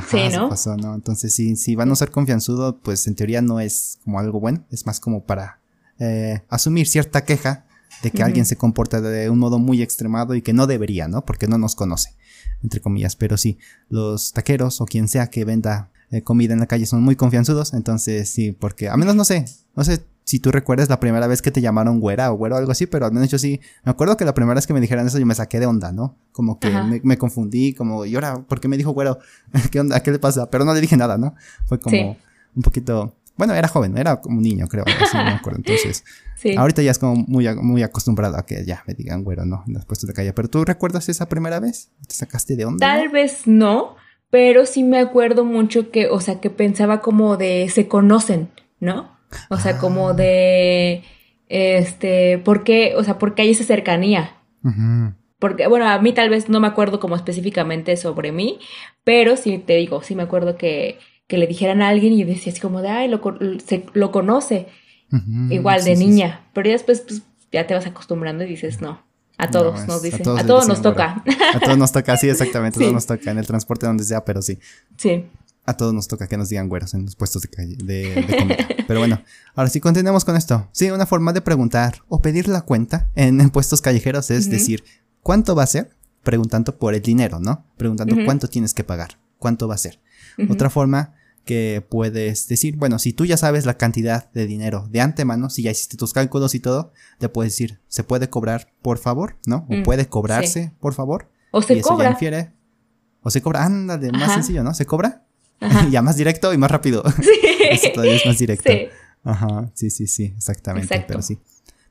sí, ¿no? pasó, ¿no? Entonces, si, si van a ser confianzudo, pues en teoría no es como algo bueno, es más como para eh, asumir cierta queja de que alguien se comporta de un modo muy extremado y que no debería, ¿no? Porque no nos conoce, entre comillas. Pero sí, los taqueros o quien sea que venda eh, comida en la calle son muy confianzudos, entonces sí, porque a menos no sé, no sé si tú recuerdas la primera vez que te llamaron güera o güero o algo así, pero al menos yo sí, me acuerdo que la primera vez que me dijeron eso yo me saqué de onda, ¿no? Como que me, confundí, como, ¿y ahora por qué me dijo güero? ¿Qué onda? ¿Qué le pasa? Pero no le dije nada, ¿no? Fue como un poquito, bueno, era joven, era como un niño, creo, así me acuerdo. Entonces, ahorita ya es como muy, muy acostumbrado a que ya me digan güero, ¿no? Después de calle. Pero tú recuerdas esa primera vez? ¿Te sacaste de onda? Tal vez no, pero sí me acuerdo mucho que, o sea, que pensaba como de se conocen, ¿no? O sea, como ah. de, este, ¿por qué? O sea, porque hay esa cercanía. Porque, bueno, a mí tal vez no me acuerdo como específicamente sobre mí, pero sí te digo, sí me acuerdo que, que le dijeran a alguien y decía así como de, ay, lo, se, lo conoce. Igual de niña. Pero ya después pues, ya te vas acostumbrando y dices, no. A todos nos dicen. A todos, nos toca. A todos nos toca, sí, exactamente. A todos nos toca en el transporte donde sea, pero sí. Sí. A todos nos toca que nos digan güeros en los puestos de, calle, de, comida. Pero bueno, ahora sí continuemos con esto. Sí, una forma de preguntar o pedir la cuenta en, puestos callejeros es decir, ¿cuánto va a ser? Preguntando por el dinero, ¿no? Preguntando cuánto tienes que pagar, cuánto va a ser. Otra forma que puedes decir, bueno, si tú ya sabes la cantidad de dinero de antemano, si ya hiciste tus cálculos y todo, te puedes decir, ¿se puede cobrar por favor? ¿No? O mm, puede cobrarse por favor. O se cobra. o se cobra, ándale, más sencillo, ¿no? ¿Se cobra? ya más directo y más rápido. Sí. todavía es más directo. Sí. Ajá, sí, sí, sí, exactamente. Pero sí.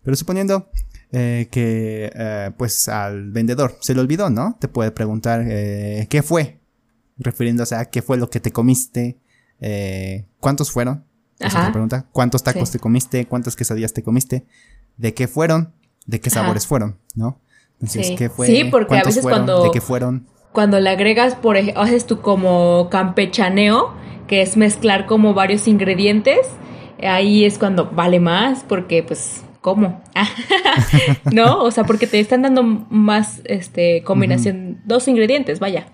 Pero suponiendo eh, que, eh, pues, al vendedor se le olvidó, ¿no? Te puede preguntar, eh, ¿qué fue? Refiriéndose a qué fue lo que te comiste, cuántos fueron. Esa pregunta. ¿Cuántos tacos te comiste? ¿Cuántas quesadillas te comiste? ¿De qué fueron? ¿De qué sabores fueron? ¿No? Entonces, ¿qué fue? Sí, porque a veces cuando... ¿De qué fueron? Cuando le agregas, por ejemplo, haces tú como campechaneo, que es mezclar como varios ingredientes, ahí es cuando vale más, porque pues, ¿cómo? ¿No? O sea, porque te están dando más este combinación, dos ingredientes, vaya.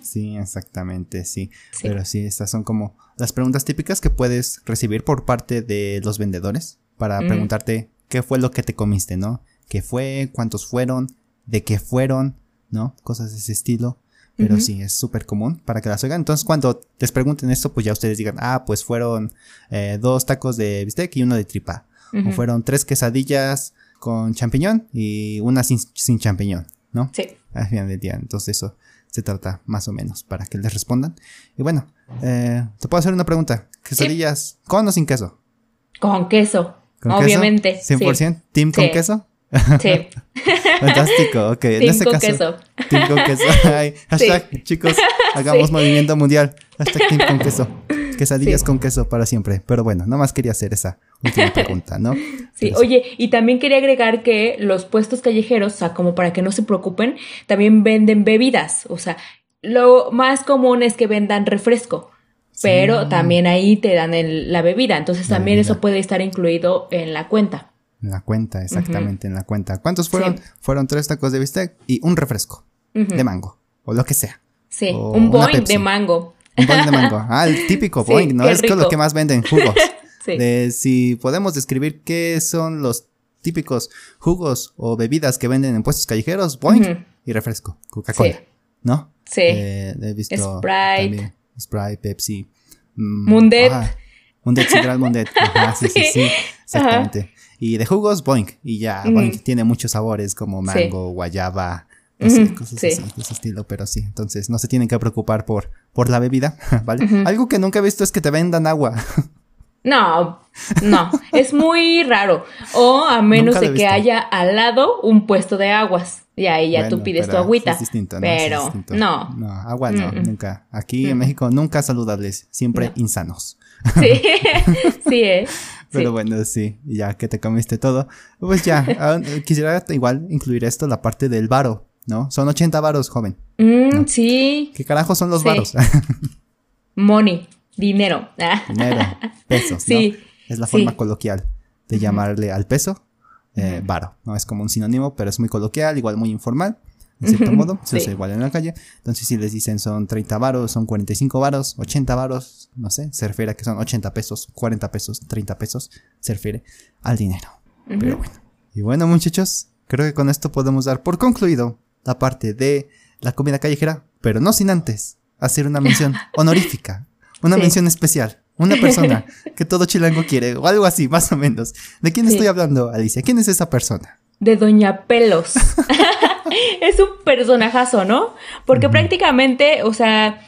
Sí, exactamente, sí. Pero sí, estas son como las preguntas típicas que puedes recibir por parte de los vendedores para preguntarte qué fue lo que te comiste, ¿no? ¿Qué fue? ¿Cuántos fueron? ¿De qué fueron? ¿No? Cosas de ese estilo. Pero sí, es súper común para que las oigan. Entonces, cuando les pregunten esto, pues ya ustedes digan, ah, pues fueron eh, dos tacos de bistec y uno de tripa. O fueron tres quesadillas con champiñón y una sin, champiñón, ¿no? Sí. Al final del día. Entonces, eso se trata más o menos para que les respondan. Y bueno, eh, te puedo hacer una pregunta. ¿Quesadillas con o sin queso? Con queso. obviamente. ¿100%? ¿Team con queso? Sí. Fantástico, ok. en este con caso, queso. Team con queso. hashtag, chicos, hagamos movimiento mundial. Hashtag team con queso. Quesadillas con queso para siempre. Pero bueno, nada más quería hacer esa última pregunta, ¿no? Sí, oye, y también quería agregar que los puestos callejeros, o sea, como para que no se preocupen, también venden bebidas. O sea, lo más común es que vendan refresco. Pero también ahí te dan la bebida. Entonces también eso puede estar incluido en la cuenta. En la cuenta, exactamente, en la cuenta. ¿Cuántos fueron? Fueron tres tacos de bistec y un refresco de mango, o lo que sea. Sí, un boing de mango. Un boing de mango. Ah, el típico boing, ¿no? Es lo que más venden, jugos. sí. De, si podemos describir qué son los típicos jugos o bebidas que venden en puestos callejeros, boing y refresco, Coca-Cola, ¿no? Sí. Eh, he visto Sprite. Sprite, Pepsi. Mm, Mundet. Mundet, Sidral Mundet. sí, sí, sí, exactamente. Y de jugos, Boink. Y ya, Boink tiene muchos sabores como mango, guayaba, no sé, cosas así, de ese estilo, pero sí. Entonces no se tienen que preocupar por, por la bebida, ¿vale? Algo que nunca he visto es que te vendan agua. No, no, es muy raro. O a menos de que haya al lado un puesto de aguas. Y ahí ya tú pides tu agüita. Es distinto, ¿no? Pero no. No, agua no, nunca. Aquí en México nunca saludables, siempre insanos. Sí, sí, eh. Pero bueno, sí, ya que te comiste todo, pues ya, ah, quisiera igual incluir esto, la parte del varo, ¿no? Son 80 varos, joven. Mm, Sí. ¿Qué carajo son los varos? Money, dinero. dinero, pesos, sí. Es la forma coloquial de llamarle al peso, eh, varo, ¿no? Es como un sinónimo, pero es muy coloquial, igual muy informal de cierto modo, se usa igual en la calle. Entonces, si les dicen son 30 varos, son 45 varos, 80 varos, no sé, se refiere a que son 80 pesos, 40 pesos, 30 pesos, se refiere al dinero. Pero bueno. Y bueno, muchachos, creo que con esto podemos dar por concluido la parte de la comida callejera, pero no sin antes hacer una mención honorífica, una mención especial. Una persona que todo chilango quiere, o algo así, más o menos. ¿De quién estoy hablando, Alicia? ¿Quién es esa persona? De Doña Pelos. es un personajazo, ¿no? Porque prácticamente, o sea,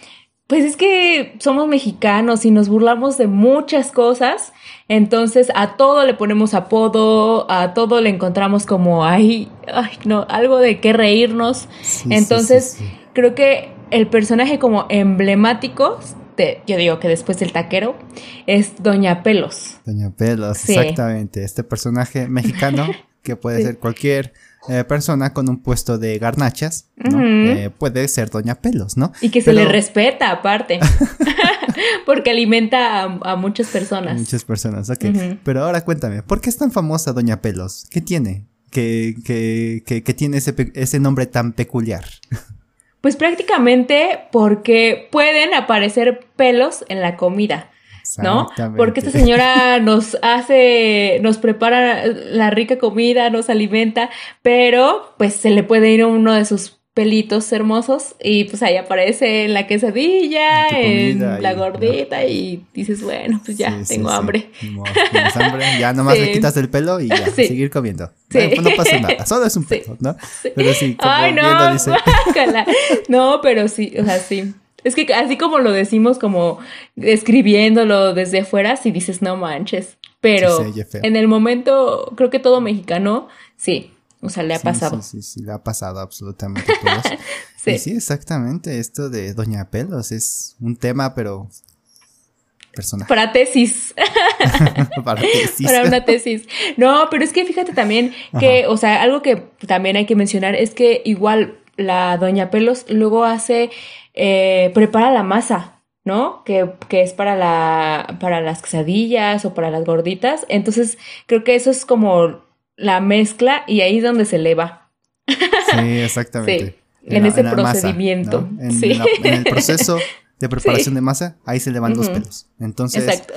pues es que somos mexicanos y nos burlamos de muchas cosas, entonces a todo le ponemos apodo, a todo le encontramos como, ay, ay, no, algo de qué reírnos. entonces, creo que el personaje como emblemático, yo digo que después del taquero, es Doña Pelos. Doña Pelos, exactamente, este personaje mexicano que puede ser cualquier eh, persona con un puesto de garnachas, ¿no? Eh, puede ser Doña Pelos, ¿no? Y que se le respeta aparte, porque alimenta a, muchas personas. Muchas personas, ok. Pero ahora cuéntame, ¿por qué es tan famosa Doña Pelos? ¿Qué tiene? Que, que, que, tiene ese, ese nombre tan peculiar. Pues prácticamente porque pueden aparecer pelos en la comida. ¿No? Porque esta señora nos hace, nos prepara la rica comida, nos alimenta, pero pues se le puede ir uno de sus pelitos hermosos y pues ahí aparece en la quesadilla, en, la gordita y dices, bueno, pues ya tengo hambre. Ya nomás le quitas el pelo y ya, seguir comiendo. No, no, pasa nada, solo es un pelo, ¿no? Pero sí, como Ay, no, dice... no, pero sí, o sea, sí. Es que así como lo decimos, como escribiéndolo desde afuera, si dices no manches. Pero en el momento, creo que todo mexicano, sí, o sea, le ha pasado. Sí, sí, sí, le ha pasado absolutamente a todos. sí. sí, exactamente. Esto de Doña Pelos es un tema, pero personal. Para tesis. Para tesis. Para una tesis. No, pero es que fíjate también que, o sea, algo que también hay que mencionar es que igual la Doña Pelos luego hace eh, prepara la masa, ¿no? Que, es para, la, para las quesadillas o para las gorditas. Entonces, creo que eso es como la mezcla y ahí es donde se eleva. Sí, exactamente. En, ese procedimiento. en, el proceso de preparación de masa, ahí se elevan los pelos. Entonces, Exacto.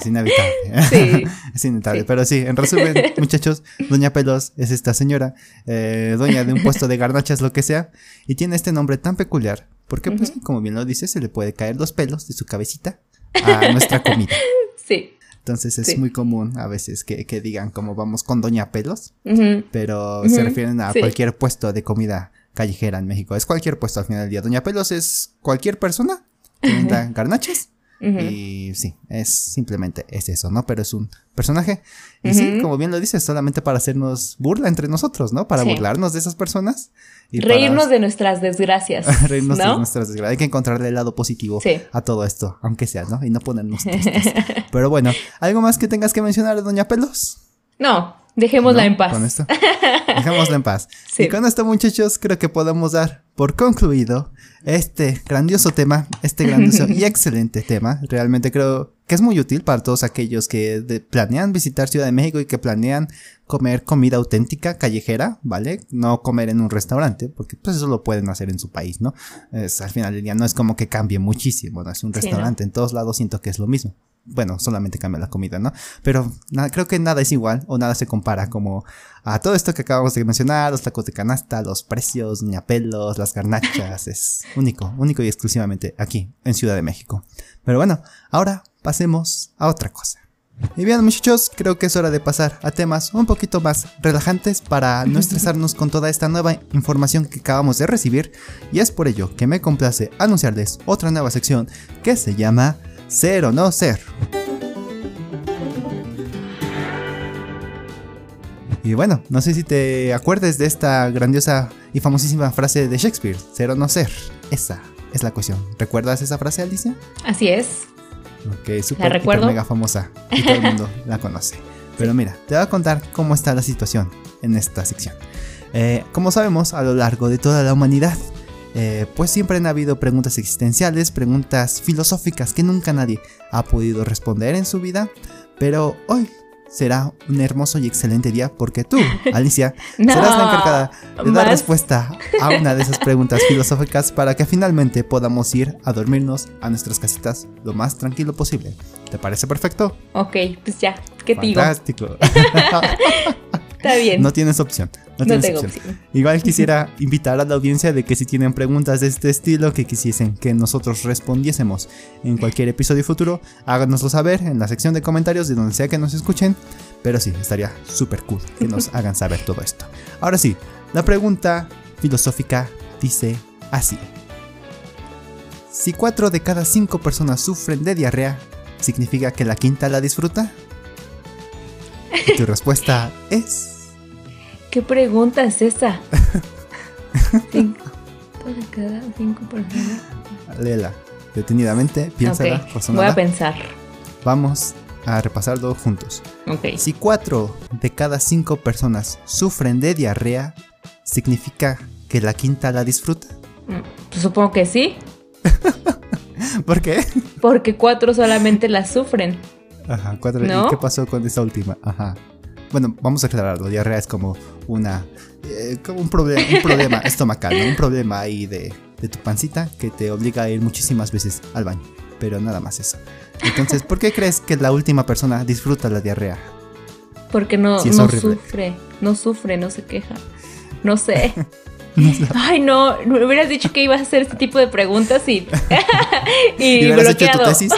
Es inevitable. Sí. es inevitable. Pero sí, en resumen, muchachos, Doña Pelos es esta señora, eh, doña de un puesto de garnachas, lo que sea, y tiene este nombre tan peculiar porque, pues, como bien lo dice, se le puede caer los pelos de su cabecita a nuestra comida. Sí. Entonces es muy común a veces que, digan como vamos con Doña Pelos, pero se refieren a cualquier puesto de comida callejera en México. Es cualquier puesto al final del día. Doña Pelos es cualquier persona que venda y sí, es simplemente es eso, ¿no? Pero es un personaje. Y sí, como bien lo dices, solamente para hacernos burla entre nosotros, ¿no? Para burlarnos de esas personas. Y Reírnos de nuestras desgracias. Reírnos de nuestras desgracias. Hay que encontrarle el lado positivo a todo esto, aunque sea, ¿no? Y no ponernos tristes. Pero bueno, ¿algo más que tengas que mencionar Doña Pelos? No, dejémosla en paz. Con esto. Dejémosla en paz. Y con esto, muchachos, creo que podemos dar por concluido este grandioso tema, este grandioso y excelente tema. Realmente creo que es muy útil para todos aquellos que planean visitar Ciudad de México y que planean comer comida auténtica, callejera, ¿vale? No comer en un restaurante, porque pues eso lo pueden hacer en su país, ¿no? Es, al final del día no es como que cambie muchísimo, ¿no? Es un restaurante, en todos lados siento que es lo mismo bueno, solamente cambia la comida, ¿no? Pero creo que nada es igual o nada se compara como a todo esto que acabamos de mencionar, los tacos de canasta, los precios, ñapelos, las garnachas, es único, único y exclusivamente aquí, en Ciudad de México. Pero bueno, ahora pasemos a otra cosa. Y bien muchachos, creo que es hora de pasar a temas un poquito más relajantes para no estresarnos con toda esta nueva información que acabamos de recibir y es por ello que me complace anunciarles otra nueva sección que se llama ser o no ser. Y bueno, no sé si te acuerdes de esta grandiosa y famosísima frase de Shakespeare, ser o no ser. Esa es la cuestión. ¿Recuerdas esa frase, Alicia? Así es. Ok, súper mega famosa y todo el mundo la conoce. Pero mira, te voy a contar cómo está la situación en esta sección. Eh, como sabemos, a lo largo de toda la humanidad eh, pues siempre han habido preguntas existenciales, preguntas filosóficas que nunca nadie ha podido responder en su vida, pero hoy será un hermoso y excelente día porque tú, Alicia, serás la encargada de dar respuesta a una de esas preguntas filosóficas para que finalmente podamos ir a dormirnos a nuestras casitas lo más tranquilo posible. ¿Te parece perfecto? Ok, pues ya, ¿qué te digo? Fantástico. Está bien. No tienes opción. No, tengo opción. Igual quisiera invitar a la audiencia de que si tienen preguntas de este estilo que quisiesen que nosotros respondiésemos en cualquier episodio futuro, háganoslo saber en la sección de comentarios de donde sea que nos escuchen. Pero sí, estaría súper cool que nos hagan saber todo esto. Ahora sí, la pregunta filosófica dice así. Si cuatro de cada cinco personas sufren de diarrea, ¿significa que la quinta la disfruta? Y tu respuesta es... ¿Qué pregunta es esa? cinco de cada cinco personas. Léela detenidamente, piénsala, Voy a pensar. Vamos a repasarlo juntos. Si cuatro de cada cinco personas sufren de diarrea, ¿significa que la quinta la disfruta? Mm, pues supongo que sí. ¿Por qué? Porque cuatro solamente la sufren. Ajá, cuatro. ¿Y qué pasó con esa última? Ajá. Bueno, vamos a aclararlo. Diarrea es como una eh, como un, problema un problema estomacal, ¿no? un problema ahí de, de tu pancita que te obliga a ir muchísimas veces al baño. Pero nada más eso. Entonces, ¿por qué crees que la última persona disfruta la diarrea? Porque no, no sufre, no sufre, no se queja. No sé. Ay, no, me hubieras dicho que ibas a hacer este tipo de preguntas y, y, bloqueado. tu tesis?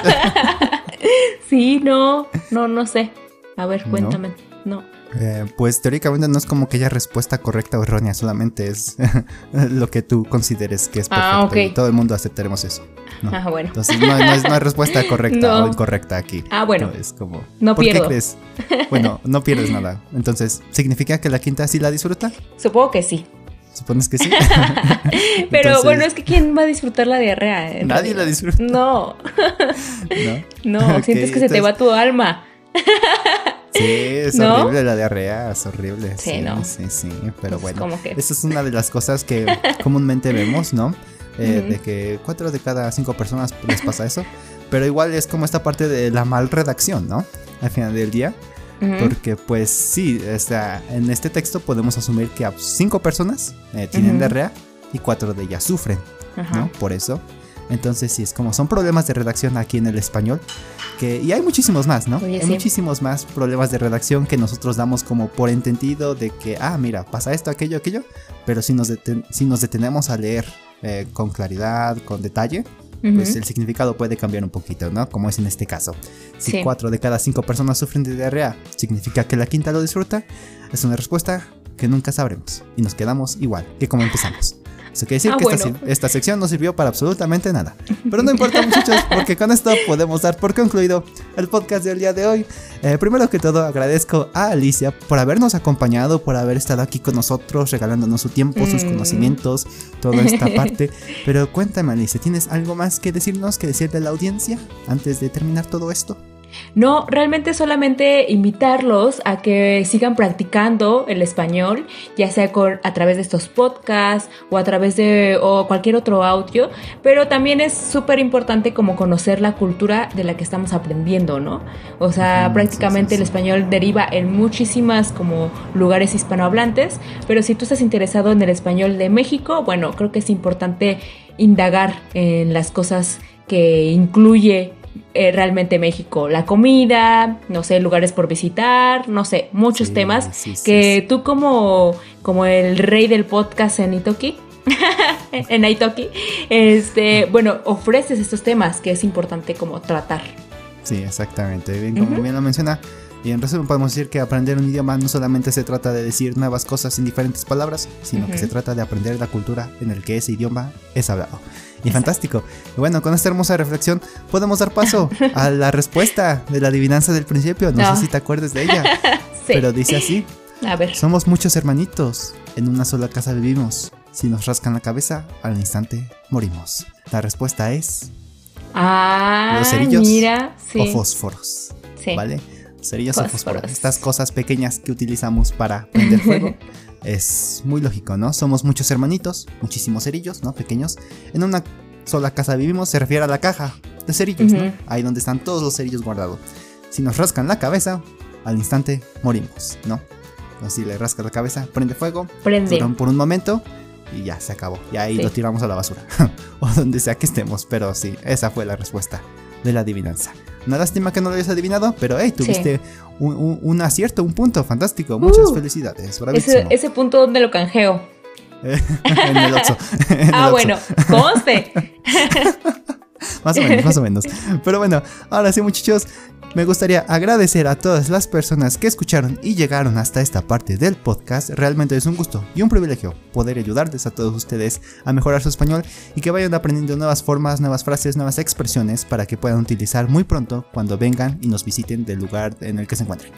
sí, no, no, no sé. A ver, cuéntame. No. Eh, pues teóricamente no es como que haya respuesta correcta o errónea, solamente es lo que tú consideres que es ah, perfecto. y todo el mundo aceptaremos eso. Ah, bueno. Entonces no, hay respuesta correcta o incorrecta aquí. Ah, bueno. es como. No ¿Por qué crees? Bueno, no pierdes nada. Entonces, ¿significa que la quinta sí la disfruta? Supongo que sí. ¿Supones que sí? Pero bueno, es que ¿quién va a disfrutar la diarrea? Nadie la disfruta. No. no. No, sientes que se te va tu alma. Sí, es horrible la diarrea, es horrible. Sí, ¿no? Sí, sí, pero pues bueno. Esa es una de las cosas que comúnmente vemos, ¿no? Eh, de que cuatro de cada cinco personas les pasa eso. Pero igual es como esta parte de la mal redacción, ¿no? Al final del día. Porque pues sí, en este texto podemos asumir que cinco personas eh, tienen diarrea y cuatro de ellas sufren, ¿no? Por eso. Entonces sí, es como son problemas de redacción aquí en el español. Que, y hay muchísimos más, ¿no? hay muchísimos más problemas de redacción que nosotros damos como por entendido de que, ah, mira, pasa esto, aquello, aquello. Pero si nos, si nos detenemos a leer eh, con claridad, con detalle, pues el significado puede cambiar un poquito, ¿no? Como es en este caso. Si cuatro de cada cinco personas sufren de diarrea, ¿significa que la quinta lo disfruta? Es una respuesta que nunca sabremos y nos quedamos igual que como empezamos. Eso quiere decir ah, que esta, sección no sirvió para absolutamente nada. Pero no importa muchachos, porque con esto podemos dar por concluido el podcast del día de hoy. Eh, primero que todo agradezco a Alicia por habernos acompañado, por haber estado aquí con nosotros, regalándonos su tiempo, sus mm. conocimientos, toda esta parte. Pero cuéntame Alicia, ¿tienes algo más que decirnos, que decirle a la audiencia antes de terminar todo esto? No, realmente solamente invitarlos a que sigan practicando el español, ya sea a través de estos podcasts o a través de o cualquier otro audio, pero también es súper importante como conocer la cultura de la que estamos aprendiendo, ¿no? O sea, prácticamente el español deriva en muchísimas como lugares hispanohablantes, pero si tú estás interesado en el español de México, bueno, creo que es importante indagar en las cosas que incluye eh, realmente México, la comida, no sé, lugares por visitar, no sé, muchos temas que tú como, como el rey del podcast en Itoki, en Itoki, este, bueno, ofreces estos temas que es importante como tratar. Sí, exactamente, bien, como bien lo menciona. Y en resumen podemos decir que aprender un idioma no solamente se trata de decir nuevas cosas en diferentes palabras, sino que se trata de aprender la cultura en el que ese idioma es hablado. Y fantástico. Y bueno, con esta hermosa reflexión podemos dar paso a la respuesta de la adivinanza del principio. No, sé si te acuerdas de ella. Pero dice así. A ver. Somos muchos hermanitos. En una sola casa vivimos. Si nos rascan la cabeza, al instante morimos. La respuesta es... Ah, los cerillos mira, o fósforos. Sí. ¿Vale? Cerillos o fósforos. Estas cosas pequeñas que utilizamos para prender fuego. es muy lógico, ¿no? Somos muchos hermanitos, muchísimos cerillos, ¿no? Pequeños. En una sola casa vivimos, se refiere a la caja de cerillos, ¿no? Ahí donde están todos los cerillos guardados. Si nos rascan la cabeza, al instante morimos, ¿no? si le rasca la cabeza, prende fuego, prende. por un momento y ya se acabó. Y ahí lo tiramos a la basura. o donde sea que estemos. Pero sí, esa fue la respuesta de la adivinanza. Una lástima que no lo hayas adivinado, pero hey, tuviste un, acierto, un punto fantástico. Muchas uh. felicidades. Ese, ese, punto, ¿dónde lo canjeo? en el Oxxo. ah, bueno, conste. más o menos, más o menos. Pero bueno, ahora sí, muchachos, me gustaría agradecer a todas las personas que escucharon y llegaron hasta esta parte del podcast. Realmente es un gusto y un privilegio poder ayudarles a todos ustedes a mejorar su español y que vayan aprendiendo nuevas formas, nuevas frases, nuevas expresiones para que puedan utilizar muy pronto cuando vengan y nos visiten del lugar en el que se encuentren.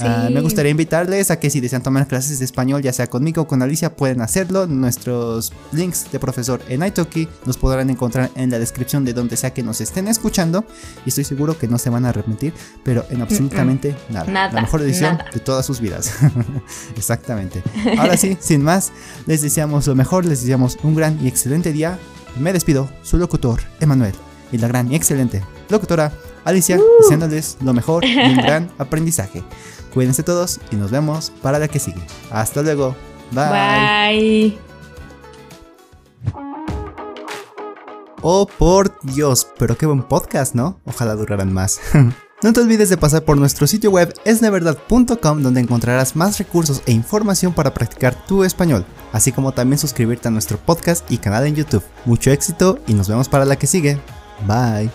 Ah, me gustaría invitarles a que si desean tomar clases de español, ya sea conmigo o con Alicia, pueden hacerlo. Nuestros links de profesor en Italki los podrán encontrar en la descripción de donde sea que nos estén escuchando. Y estoy seguro que no se van a arrepentir, pero en absolutamente nada. La mejor edición de todas sus vidas. Exactamente. Ahora sí, sin más, les deseamos lo mejor, les deseamos un gran y excelente día. Me despido, su locutor, Emanuel, y la gran y excelente locutora Alicia, diciéndoles lo mejor y un gran aprendizaje. Cuídense todos y nos vemos para la que sigue. Hasta luego. Bye. Bye. Oh, por Dios, pero qué buen podcast, ¿no? Ojalá duraran más. no te olvides de pasar por nuestro sitio web esneverdad.com donde encontrarás más recursos e información para practicar tu español, así como también suscribirte a nuestro podcast y canal en YouTube. Mucho éxito y nos vemos para la que sigue. Bye.